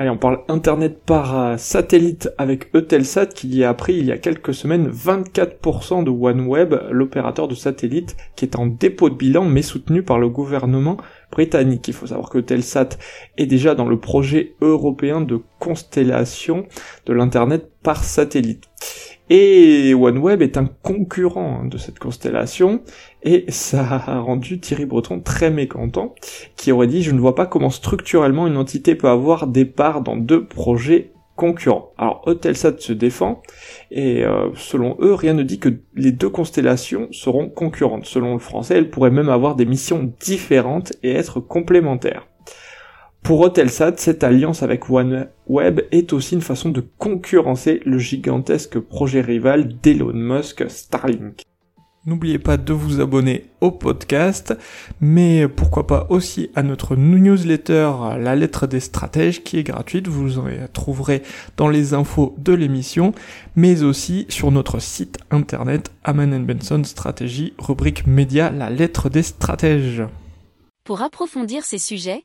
Allez, on parle Internet par euh, satellite avec Eutelsat qui a appris il y a quelques semaines 24% de OneWeb, l'opérateur de satellite qui est en dépôt de bilan mais soutenu par le gouvernement britannique. Il faut savoir que Eutelsat est déjà dans le projet européen de constellation de l'Internet par satellite. Et OneWeb est un concurrent de cette constellation, et ça a rendu Thierry Breton très mécontent, qui aurait dit « Je ne vois pas comment structurellement une entité peut avoir des parts dans deux projets concurrents. » Alors Eutelsat se défend, et euh, selon eux, rien ne dit que les deux constellations seront concurrentes. Selon le français, elles pourraient même avoir des missions différentes et être complémentaires. Pour Hotelsat, cette alliance avec OneWeb est aussi une façon de concurrencer le gigantesque projet rival d'Elon Musk Starlink. N'oubliez pas de vous abonner au podcast, mais pourquoi pas aussi à notre newsletter La lettre des stratèges qui est gratuite, vous en trouverez dans les infos de l'émission, mais aussi sur notre site internet Aman Benson Stratégie, rubrique média La lettre des stratèges. Pour approfondir ces sujets,